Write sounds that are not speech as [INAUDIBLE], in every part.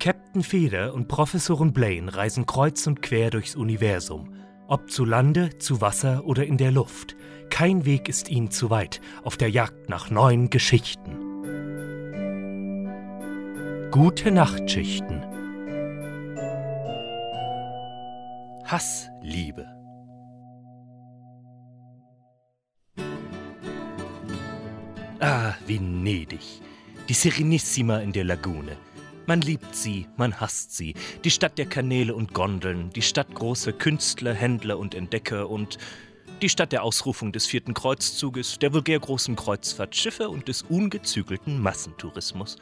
Captain Feder und Professorin Blaine reisen kreuz und quer durchs Universum. Ob zu Lande, zu Wasser oder in der Luft. Kein Weg ist ihnen zu weit auf der Jagd nach neuen Geschichten. Gute Nachtschichten. Hass, Liebe. Ah, Venedig. Die Serenissima in der Lagune. Man liebt sie, man hasst sie. Die Stadt der Kanäle und Gondeln, die Stadt großer Künstler, Händler und Entdecker und die Stadt der Ausrufung des vierten Kreuzzuges, der vulgär großen Kreuzfahrtschiffe und des ungezügelten Massentourismus.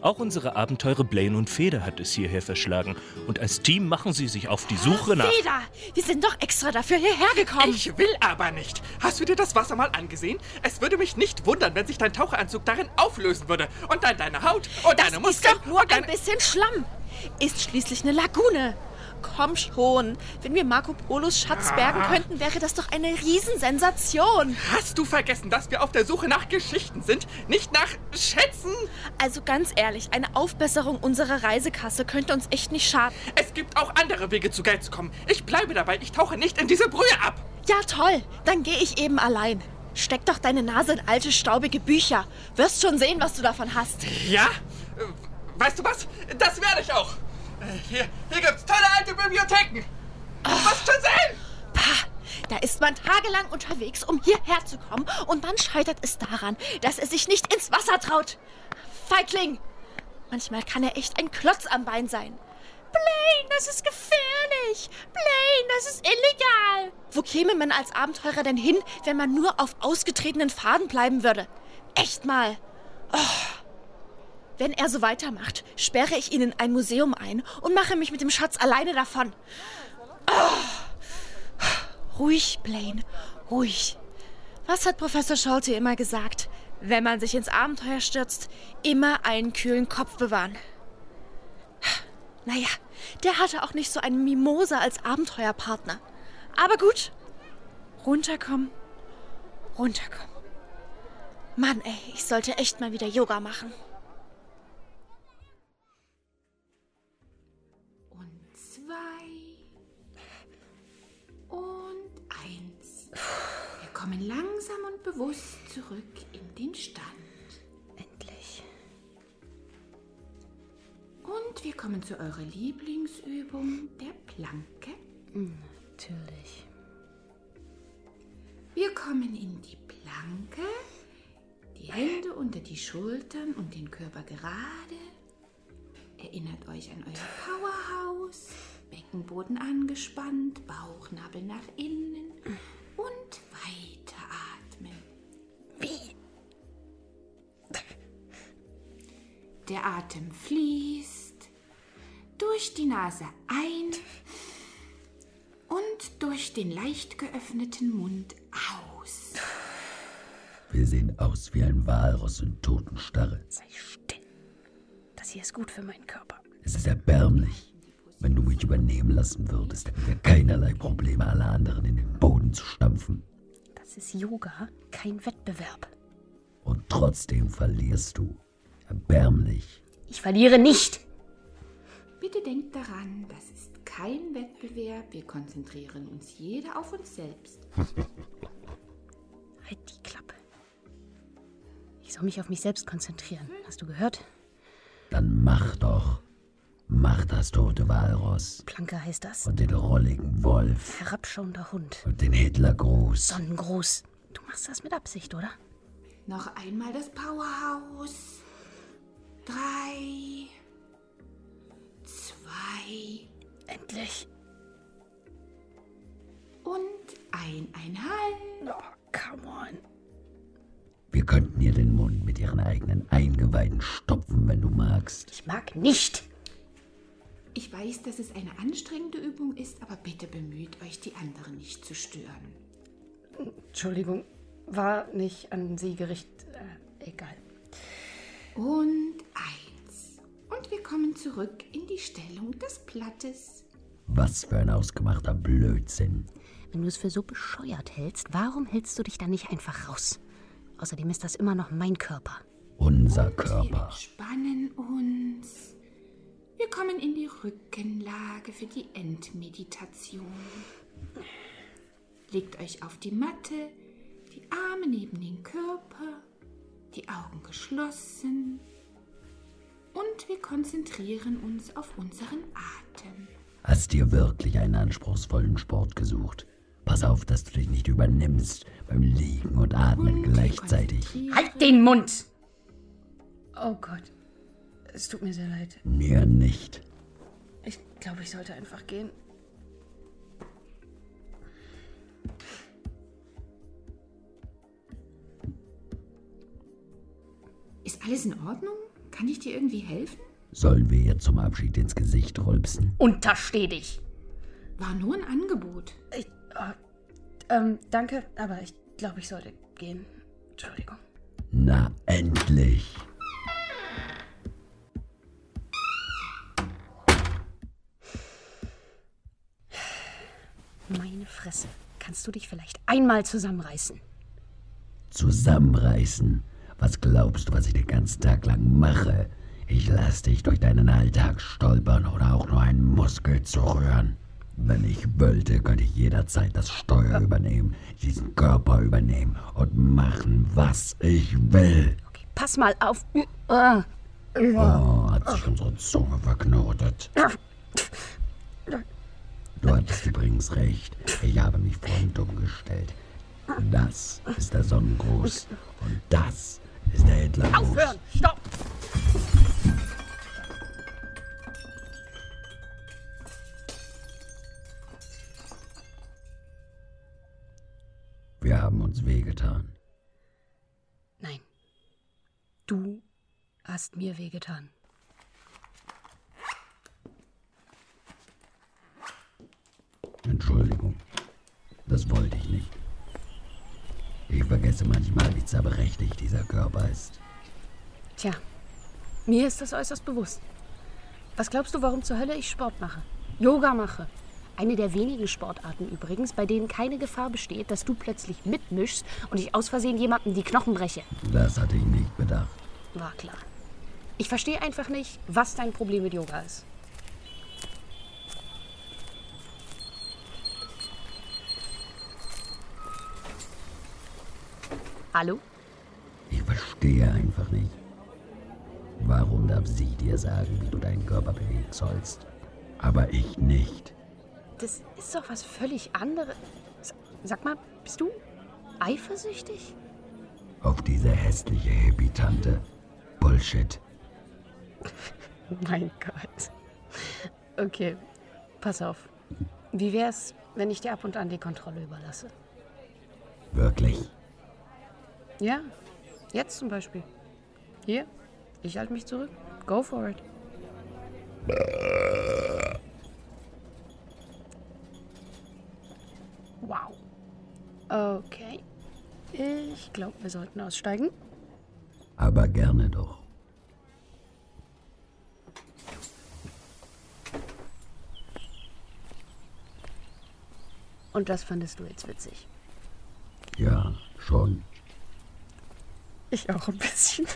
Auch unsere Abenteure Blaine und Feder hat es hierher verschlagen. Und als Team machen sie sich auf die Suche nach. Feder! Wir sind doch extra dafür hierher gekommen. Ich will aber nicht. Hast du dir das Wasser mal angesehen? Es würde mich nicht wundern, wenn sich dein Taucheranzug darin auflösen würde. Und dann deine Haut und das deine Muskeln. ist doch nur ein bisschen Schlamm. Ist schließlich eine Lagune. Komm schon. Wenn wir Marco Polos Schatz Ah. bergen könnten, wäre das doch eine Riesensensation. Hast du vergessen, dass wir auf der Suche nach Geschichten sind? Nicht nach Schätzen? Also ganz ehrlich, eine Aufbesserung unserer Reisekasse könnte uns echt nicht schaden. Es gibt auch andere Wege, zu Geld zu kommen. Ich bleibe dabei. Ich tauche nicht in diese Brühe ab. Ja, toll. Dann gehe ich eben allein. Steck doch deine Nase in alte, staubige Bücher. Wirst schon sehen, was du davon hast. Ja? Äh, Weißt du was? Das werde ich auch. Äh, Hier, hier gibt's Bibliotheken. Wirst schon sehen. Pah, da ist man tagelang unterwegs, um hierher zu kommen. Und dann scheitert es daran, dass er sich nicht ins Wasser traut. Feigling! Manchmal kann er echt ein Klotz am Bein sein. Blaine, das ist gefährlich. Blaine, das ist illegal. Wo käme man als Abenteurer denn hin, wenn man nur auf ausgetretenen Pfaden bleiben würde? Echt mal. Oh. Wenn er so weitermacht, sperre ich ihn in ein Museum ein und mache mich mit dem Schatz alleine davon. Ruhig, Blaine, ruhig. Was hat Professor Scholte immer gesagt? Wenn man sich ins Abenteuer stürzt, immer einen kühlen Kopf bewahren. Naja, der hatte auch nicht so einen Mimosa als Abenteuerpartner. Aber gut. Runterkommen, runterkommen. Mann, ey, ich sollte echt mal wieder Yoga machen. Kommen langsam und bewusst zurück in den Stand. Endlich. Und wir kommen zu eurer Lieblingsübung, der Planke. Natürlich. Wir kommen in die Planke, die Hände unter die Schultern und den Körper gerade. Erinnert euch an euer Powerhouse, Beckenboden angespannt, Bauchnabel nach innen Der Atem fließt durch die Nase ein und durch den leicht geöffneten Mund aus. Wir sehen aus wie ein Walross in Totenstarre. Sei still. Das hier ist gut für meinen Körper. Es ist erbärmlich. Wenn du mich übernehmen lassen würdest, hätten wir keinerlei Probleme, alle anderen in den Boden zu stampfen. Das ist Yoga, kein Wettbewerb. Und trotzdem verlierst du. Erbärmlich. Ich verliere nicht. Bitte denkt daran, das ist kein Wettbewerb. Wir konzentrieren uns jeder auf uns selbst. [LAUGHS] Halt die Klappe. Ich soll mich auf mich selbst konzentrieren. Hast du gehört? Dann mach doch. Mach das tote Walross. Planke heißt das. Und den rolligen Wolf. Herabschauender Hund. Und den Hitlergruß. Sonnengruß. Du machst das mit Absicht, oder? Noch einmal das Powerhouse. Drei. Zwei. Endlich. Und eineinhalb. Oh, come on. Wir könnten ihr den Mund mit ihren eigenen Eingeweiden stopfen, wenn du magst. Ich mag nicht. Ich weiß, dass es eine anstrengende Übung ist, aber bitte bemüht euch, die anderen nicht zu stören. Entschuldigung, war nicht an Sie gerichtet. Äh, egal. Und eins. Und wir kommen zurück in die Stellung des Blattes. Was für ein ausgemachter Blödsinn. Wenn du es für so bescheuert hältst, warum hältst du dich dann nicht einfach raus? Außerdem ist das immer noch mein Körper. Unser Wir Körper. entspannen uns. kommen in die Rückenlage für die Endmeditation. Legt euch auf die Matte, die Arme neben den Körper, die Augen geschlossen und wir konzentrieren uns auf unseren Atem. Hast dir wirklich einen anspruchsvollen Sport gesucht? Pass auf, dass du dich nicht übernimmst beim Liegen und Atmen Und gleichzeitig. Halt den Mund! Oh Gott. Es tut mir sehr leid. Mir nicht. Ich glaube, ich sollte einfach gehen. Ist alles in Ordnung? Kann ich dir irgendwie helfen? Sollen wir ihr zum Abschied ins Gesicht rülpsen? Untersteh dich! War nur ein Angebot. Ich, oh, ähm, danke, aber ich glaube, ich sollte gehen. Entschuldigung. Na, endlich. Meine Fresse. Kannst du dich vielleicht einmal zusammenreißen? Zusammenreißen. Was glaubst du, was ich den ganzen Tag lang mache? Ich lass dich durch deinen Alltag stolpern oder auch nur einen Muskel zu rühren. Wenn ich wollte, könnte ich jederzeit das Steuer übernehmen, diesen Körper übernehmen und machen, was ich will. Okay, pass mal auf. Oh, hat sich unsere Zunge verknotet. Du hattest übrigens recht. Ich habe mich vorhin dumm gestellt. Das ist der Sonnengruß. Und das ist der Hitlergruß. Aufhören! Stopp! Wir haben uns wehgetan. Nein. Du hast mir wehgetan. Entschuldigung. Das wollte ich nicht. Ich vergesse manchmal, wie zerbrechlich dieser Körper ist. Tja, mir ist das äußerst bewusst. Was glaubst du, warum zur Hölle ich Sport mache? Yoga mache. Eine der wenigen Sportarten übrigens, bei denen keine Gefahr besteht, dass du plötzlich mitmischst und ich aus Versehen jemandem die Knochen breche. Das hatte ich nicht bedacht. War klar. Ich verstehe einfach nicht, was dein Problem mit Yoga ist. Hallo? Ich verstehe einfach nicht. Warum darf sie dir sagen, wie du deinen Körper bewegen sollst? Aber ich nicht. Das ist doch was völlig anderes. Sag mal, bist du eifersüchtig? Auf diese hässliche Hippie-Tante. Bullshit. [LAUGHS] Mein Gott. Okay, pass auf. Wie wär's, wenn ich dir ab und an die Kontrolle überlasse? Wirklich. Ja, jetzt zum Beispiel. Hier, ich halte mich zurück. Go for it. Wow. Okay. Ich glaube, wir sollten aussteigen. Aber gerne doch. Und das fandest du jetzt witzig. Ja, schon. Ich auch ein bisschen.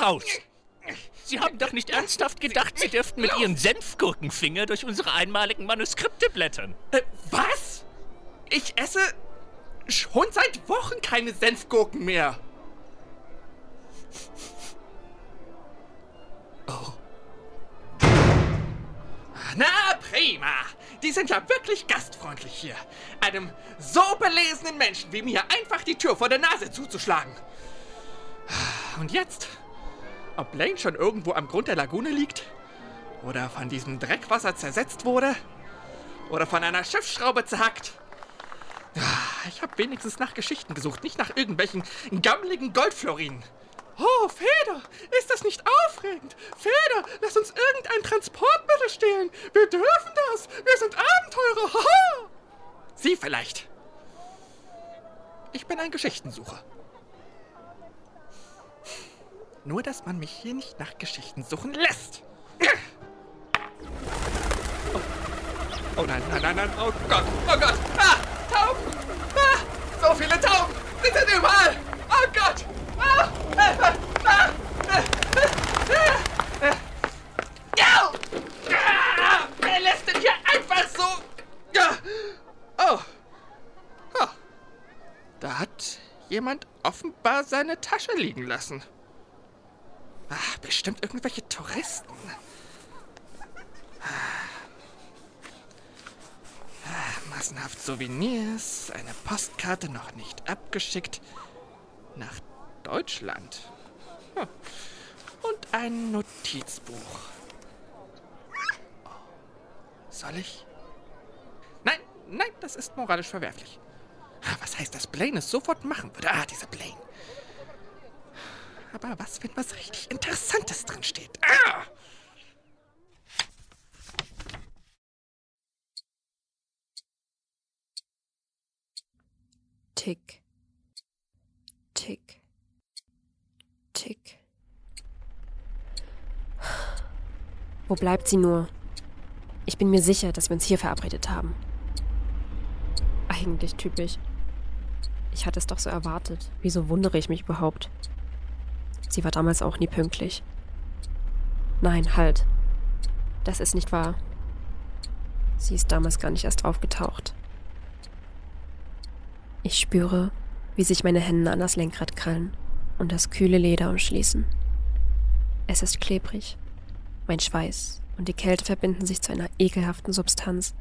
Raus! Sie haben doch nicht ernsthaft gedacht, Sie dürften mit Ihren Senfgurkenfinger durch unsere einmaligen Manuskripte blättern. Äh, was? Ich esse schon seit Wochen keine Senfgurken mehr. Na, prima. Die sind ja wirklich gastfreundlich hier. Einem so belesenen Menschen wie mir einfach die Tür vor der Nase zuzuschlagen. Und jetzt? Ob Lane schon irgendwo am Grund der Lagune liegt? Oder von diesem Dreckwasser zersetzt wurde? Oder von einer Schiffsschraube zerhackt? Ich habe wenigstens nach Geschichten gesucht, nicht nach irgendwelchen gammeligen Goldflorinen. Oh, Feder, ist das nicht aufregend? Feder, lass uns irgendein Transportmittel stehlen. Wir dürfen das. Wir sind Abenteurer. Haha. Sie vielleicht. Ich bin ein Geschichtensucher. Nur, dass man mich hier nicht nach Geschichten suchen lässt. Oh, oh nein, nein, nein, nein. Oh Gott, oh Gott. Ah, Tauben. Ah, so viele Tauben! Sie sind überall! Oh Gott! Wer lässt denn hier einfach so? Da hat jemand offenbar seine Tasche liegen lassen. Ah, bestimmt irgendwelche Touristen. Massenhaft Souvenirs, eine Postkarte noch nicht abgeschickt. Nach Deutschland. Hm. Und ein Notizbuch. Soll ich? Nein, nein, das ist moralisch verwerflich. Was heißt, dass Blaine es sofort machen würde? Ah, dieser Blaine. Aber was, wenn was richtig Interessantes drin steht? Ah! Tick. Tick. Wo bleibt sie nur? Ich bin mir sicher, dass wir uns hier verabredet haben. Eigentlich typisch. Ich hatte es doch so erwartet. Wieso wundere ich mich überhaupt? Sie war damals auch nie pünktlich. Nein, halt. Das ist nicht wahr. Sie ist damals gar nicht erst aufgetaucht. Ich spüre, wie sich meine Hände an das Lenkrad krallen und das kühle Leder umschließen. Es ist klebrig. Mein Schweiß und die Kälte verbinden sich zu einer ekelhaften Substanz,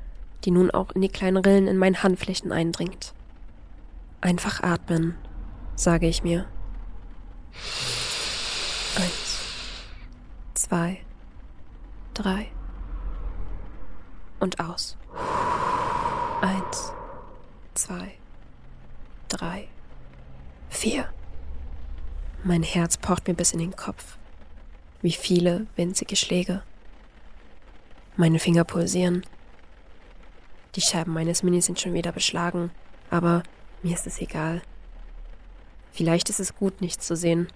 die nun auch in die kleinen Rillen in meinen Handflächen eindringt. Einfach atmen, sage ich mir. Eins, zwei, drei und aus. Eins, zwei, drei, vier. Mein Herz pocht mir bis in den Kopf. Wie viele winzige Schläge. Meine Finger pulsieren. Die Scheiben meines Minis sind schon wieder beschlagen, aber mir ist es egal. Vielleicht ist es gut, nichts zu sehen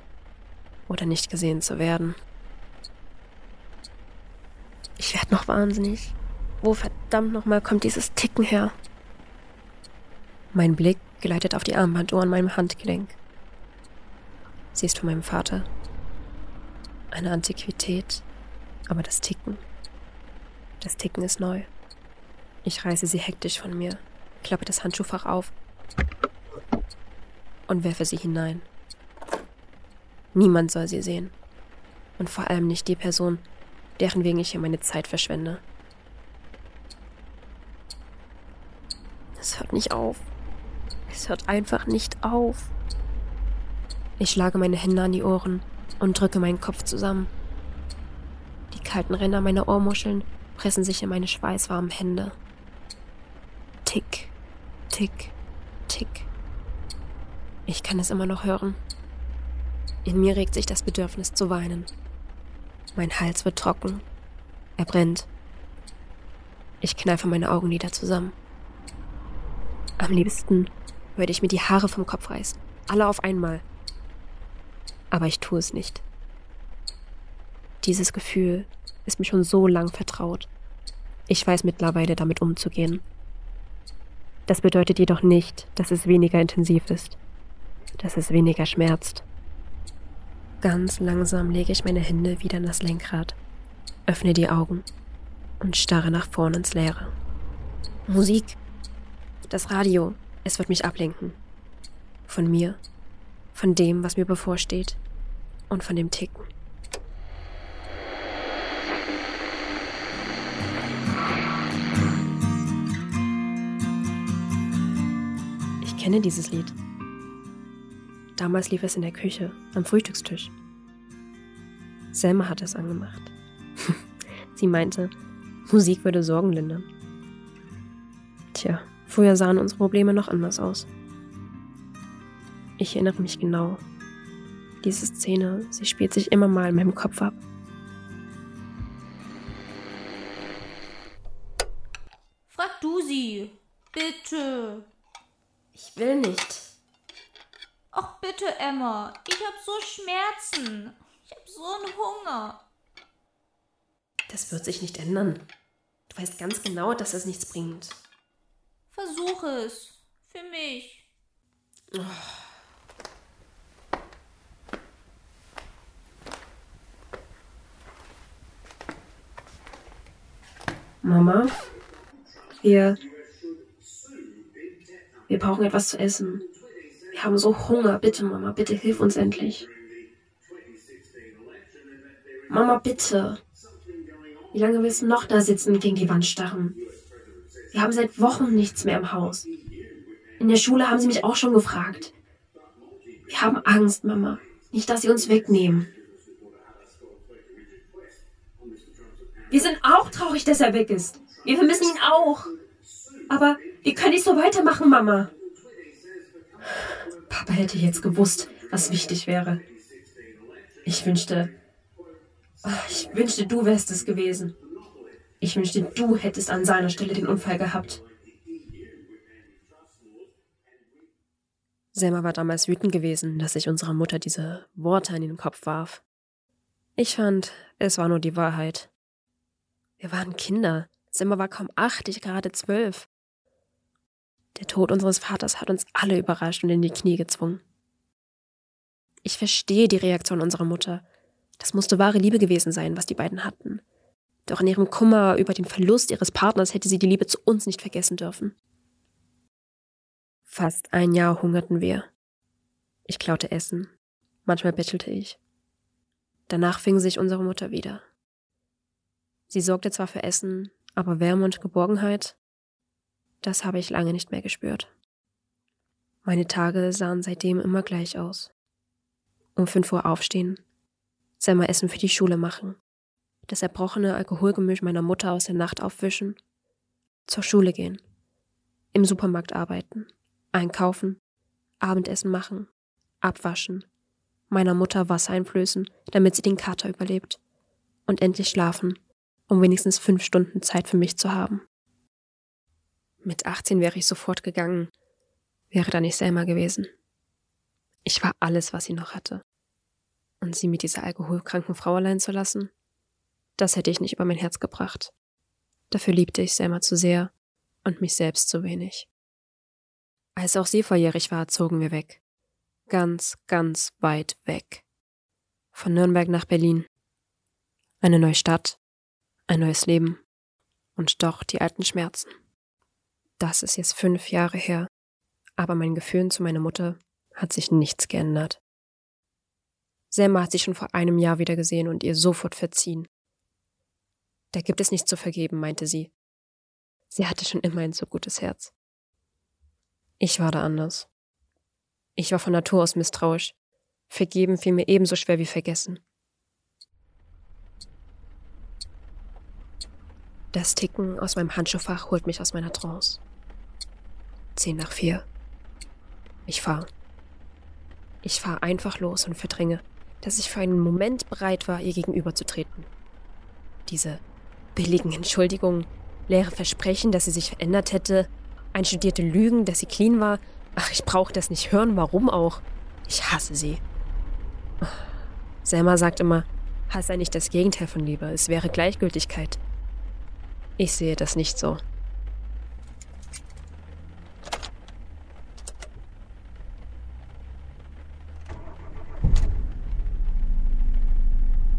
oder nicht gesehen zu werden. Ich werde noch wahnsinnig. Wo verdammt nochmal kommt dieses Ticken her? Mein Blick gleitet auf die Armbanduhr an meinem Handgelenk. Sie ist von meinem Vater. Eine Antiquität, aber das Ticken. Das Ticken ist neu. Ich reiße sie hektisch von mir, klappe das Handschuhfach auf und werfe sie hinein. Niemand soll sie sehen. Und vor allem nicht die Person, deren wegen ich hier meine Zeit verschwende. Es hört nicht auf. Es hört einfach nicht auf. Ich schlage meine Hände an die Ohren und drücke meinen Kopf zusammen. Die kalten Ränder meiner Ohrmuscheln pressen sich in meine schweißwarmen Hände. Tick, tick, tick. Ich kann es immer noch hören. In mir regt sich das Bedürfnis zu weinen. Mein Hals wird trocken. Er brennt. Ich kneife meine Augenlider zusammen. Am liebsten würde ich mir die Haare vom Kopf reißen. Alle auf einmal. Aber ich tue es nicht. Dieses Gefühl ist mir schon so lang vertraut. Ich weiß mittlerweile damit umzugehen. Das bedeutet jedoch nicht, dass es weniger intensiv ist, dass es weniger schmerzt. Ganz langsam lege ich meine Hände wieder in das Lenkrad, öffne die Augen und starre nach vorn ins Leere. Musik. Das Radio. Es wird mich ablenken. Von mir, von dem, was mir bevorsteht und von dem Ticken. Ich kenne dieses Lied. Damals lief es in der Küche, am Frühstückstisch. Selma hatte es angemacht. [LAUGHS] Sie meinte, Musik würde Sorgen lindern. Tja, früher sahen unsere Probleme noch anders aus. Ich erinnere mich genau. Diese Szene, sie spielt sich immer mal in meinem Kopf ab. Frag du sie. Bitte. Ich will nicht. Ach bitte, Emma. Ich hab so Schmerzen. Ich hab so einen Hunger. Das wird sich nicht ändern. Du weißt ganz genau, dass es nichts bringt. Versuch es. Für mich. Mama, wir. Wir brauchen etwas zu essen. Wir haben so Hunger. Bitte, Mama, bitte hilf uns endlich. Mama, bitte. Wie lange willst du noch da sitzen und gegen die Wand starren? Wir haben seit Wochen nichts mehr im Haus. In der Schule haben sie mich auch schon gefragt. Wir haben Angst, Mama. Nicht, dass sie uns wegnehmen. Wir sind auch traurig, dass er weg ist. Wir vermissen ihn auch. Aber wir können nicht so weitermachen, Mama. Papa hätte jetzt gewusst, was wichtig wäre. Ich wünschte, ich wünschte, du wärst es gewesen. Ich wünschte, du hättest an seiner Stelle den Unfall gehabt. Selma war damals wütend gewesen, dass ich unserer Mutter diese Worte in den Kopf warf. Ich fand, es war nur die Wahrheit. Wir waren Kinder. Selma war kaum acht, ich gerade zwölf. Der Tod unseres Vaters hat uns alle überrascht und in die Knie gezwungen. Ich verstehe die Reaktion unserer Mutter. Das musste wahre Liebe gewesen sein, was die beiden hatten. Doch in ihrem Kummer über den Verlust ihres Partners hätte sie die Liebe zu uns nicht vergessen dürfen. Fast ein Jahr hungerten wir. Ich klaute Essen. Manchmal bettelte ich. Danach fing sich unsere Mutter wieder. Sie sorgte zwar für Essen, aber Wärme und Geborgenheit, das habe ich lange nicht mehr gespürt. Meine Tage sahen seitdem immer gleich aus. Um fünf Uhr aufstehen, Selma Essen für die Schule machen, das erbrochene Alkoholgemisch meiner Mutter aus der Nacht aufwischen, zur Schule gehen, im Supermarkt arbeiten, einkaufen, Abendessen machen, abwaschen, meiner Mutter Wasser einflößen, damit sie den Kater überlebt, und endlich schlafen, um wenigstens fünf Stunden Zeit für mich zu haben. Mit 18 wäre ich sofort gegangen, wäre da nicht Selma gewesen. Ich war alles, was sie noch hatte. Und sie mit dieser alkoholkranken Frau allein zu lassen, das hätte ich nicht über mein Herz gebracht. Dafür liebte ich Selma zu sehr und mich selbst zu wenig. Als auch sie volljährig war, zogen wir weg. Ganz, ganz weit weg. Von Nürnberg nach Berlin. Eine neue Stadt, ein neues Leben und doch die alten Schmerzen. Das ist jetzt fünf Jahre her, aber mein Gefühl zu meiner Mutter hat sich nichts geändert. Selma hat sie schon vor einem Jahr wieder gesehen und ihr sofort verziehen. Da gibt es nichts zu vergeben, meinte sie. Sie hatte schon immer ein so gutes Herz. Ich war da anders. Ich war von Natur aus misstrauisch. Vergeben fiel mir ebenso schwer wie vergessen. Das Ticken aus meinem Handschuhfach holt mich aus meiner Trance. Zehn nach vier. Ich fahre. Ich fahre einfach los und verdränge, dass ich für einen Moment bereit war, ihr gegenüberzutreten. Diese billigen Entschuldigungen, leere Versprechen, dass sie sich verändert hätte, einstudierte Lügen, dass sie clean war. Ach, ich brauche das nicht hören, warum auch? Ich hasse sie. Selma sagt immer, Hass sei nicht das Gegenteil von Liebe, es wäre Gleichgültigkeit. Ich sehe das nicht so.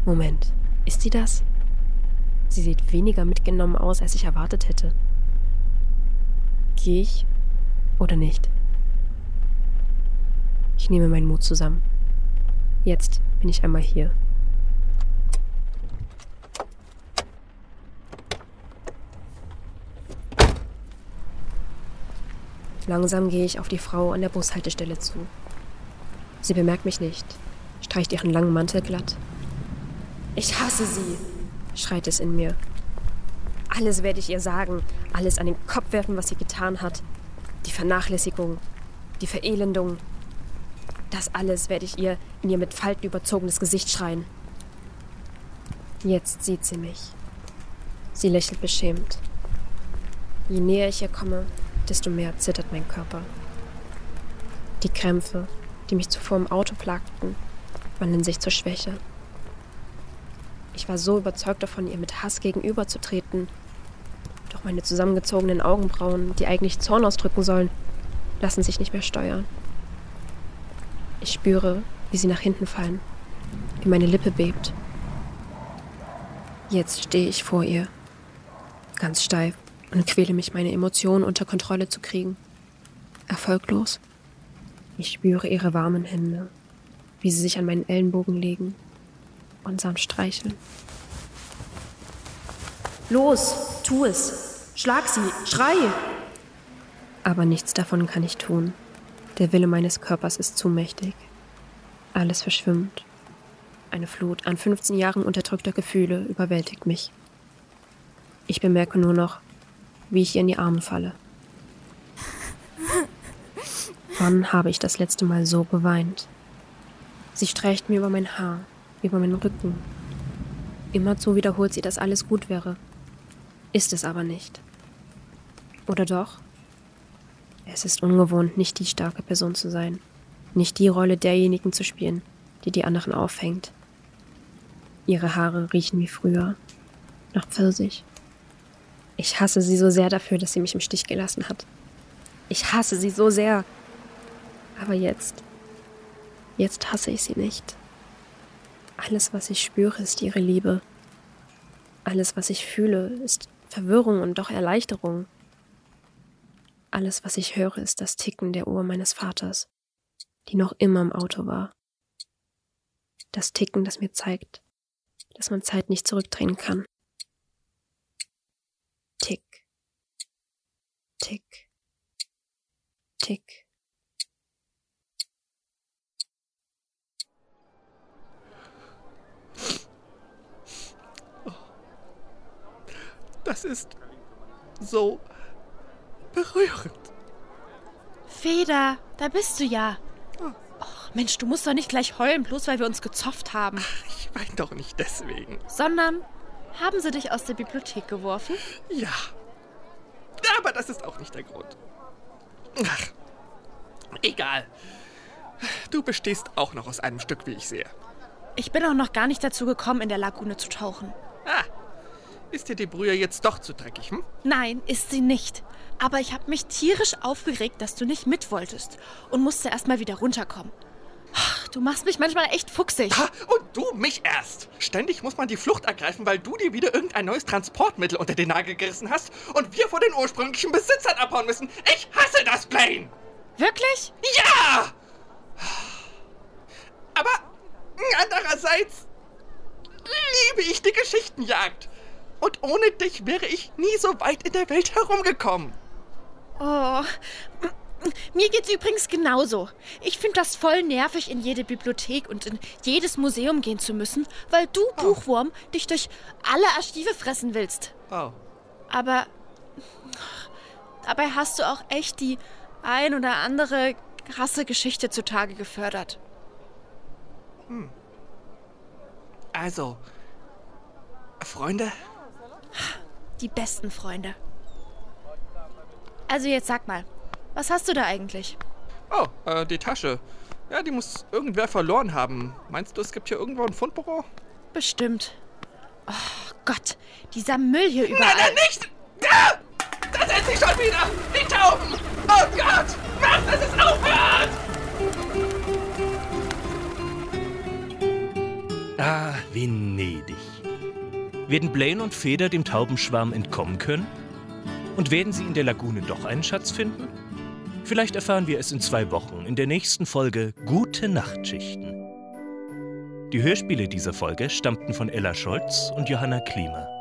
Moment, ist sie das? Sie sieht weniger mitgenommen aus, als ich erwartet hätte. Gehe ich oder nicht? Ich nehme meinen Mut zusammen. Jetzt bin ich einmal hier. Langsam gehe ich auf die Frau an der Bushaltestelle zu. Sie bemerkt mich nicht, streicht ihren langen Mantel glatt. Ich hasse sie, schreit es in mir. Alles werde ich ihr sagen, alles an den Kopf werfen, was sie getan hat. Die Vernachlässigung, die Verelendung. Das alles werde ich ihr in ihr mit Falten überzogenes Gesicht schreien. Jetzt sieht sie mich. Sie lächelt beschämt. Je näher ich ihr komme, desto mehr zittert mein Körper. Die Krämpfe, die mich zuvor im Auto plagten, wandeln sich zur Schwäche. Ich war so überzeugt davon, ihr mit Hass gegenüberzutreten. Doch meine zusammengezogenen Augenbrauen, die eigentlich Zorn ausdrücken sollen, lassen sich nicht mehr steuern. Ich spüre, wie sie nach hinten fallen, wie meine Lippe bebt. Jetzt stehe ich vor ihr, ganz steif und quäle mich, meine Emotionen unter Kontrolle zu kriegen. Erfolglos. Ich spüre ihre warmen Hände, wie sie sich an meinen Ellenbogen legen und sanft streicheln. Los, tu es. Schlag sie, schrei. Aber nichts davon kann ich tun. Der Wille meines Körpers ist zu mächtig. Alles verschwimmt. Eine Flut an 15 Jahren unterdrückter Gefühle überwältigt mich. Ich bemerke nur noch, wie ich ihr in die Arme falle. Wann habe ich das letzte Mal so geweint? Sie streicht mir über mein Haar, über meinen Rücken. Immerzu wiederholt sie, dass alles gut wäre. Ist es aber nicht. Oder doch? Es ist ungewohnt, nicht die starke Person zu sein, nicht die Rolle derjenigen zu spielen, die die anderen aufhängt. Ihre Haare riechen wie früher, nach Pfirsich. Ich hasse sie so sehr dafür, dass sie mich im Stich gelassen hat. Ich hasse sie so sehr. Aber jetzt, jetzt hasse ich sie nicht. Alles, was ich spüre, ist ihre Liebe. Alles, was ich fühle, ist Verwirrung und doch Erleichterung. Alles, was ich höre, ist das Ticken der Uhr meines Vaters, die noch immer im Auto war. Das Ticken, das mir zeigt, dass man Zeit nicht zurückdrehen kann. Tick, tick, tick. Das ist so berührend. Feder, da bist du ja. Och, Mensch, du musst doch nicht gleich heulen, bloß weil wir uns gezofft haben. Ich weine doch nicht deswegen. Sondern, haben sie dich aus der Bibliothek geworfen? Ja. Aber das ist auch nicht der Grund. Ach, egal. Du bestehst auch noch aus einem Stück, wie ich sehe. Ich bin auch noch gar nicht dazu gekommen, in der Lagune zu tauchen. Ah, ist dir die Brühe jetzt doch zu dreckig, hm? Nein, ist sie nicht. Aber ich habe mich tierisch aufgeregt, dass du nicht mit wolltest und musste erst mal wieder runterkommen. Du machst mich manchmal echt fuchsig. Ha, und du mich erst. Ständig muss man die Flucht ergreifen, weil du dir wieder irgendein neues Transportmittel unter den Nagel gerissen hast und wir vor den ursprünglichen Besitzern abhauen müssen. Ich hasse das, Blaine! Wirklich? Ja! Aber andererseits liebe ich die Geschichtenjagd. Und ohne dich wäre ich nie so weit in der Welt herumgekommen. Oh. Mir geht's übrigens genauso. Ich finde das voll nervig, in jede Bibliothek und in jedes Museum gehen zu müssen, weil du, Buchwurm, dich durch alle Archive fressen willst. Oh. Aber dabei hast du auch echt die ein oder andere krasse Geschichte zutage gefördert. Also, Freunde? Die besten Freunde. Also jetzt sag mal, was hast du da eigentlich? Oh, äh, die Tasche. Ja, die muss irgendwer verloren haben. Meinst du, es gibt hier irgendwo ein Fundbüro? Bestimmt. Oh Gott, dieser Müll hier überall. Nein, nein, nicht! Ja! Da sind sie schon wieder! Die Tauben! Oh Gott! Mach, dass es aufhört! Ah, Venedig. Werden Blaine und Feder dem Taubenschwarm entkommen können? Und werden sie in der Lagune doch einen Schatz finden? Vielleicht erfahren wir es in zwei Wochen in der nächsten Folge Gute Nachtschichten. Die Hörspiele dieser Folge stammten von Ella Scholz und Johanna Klima.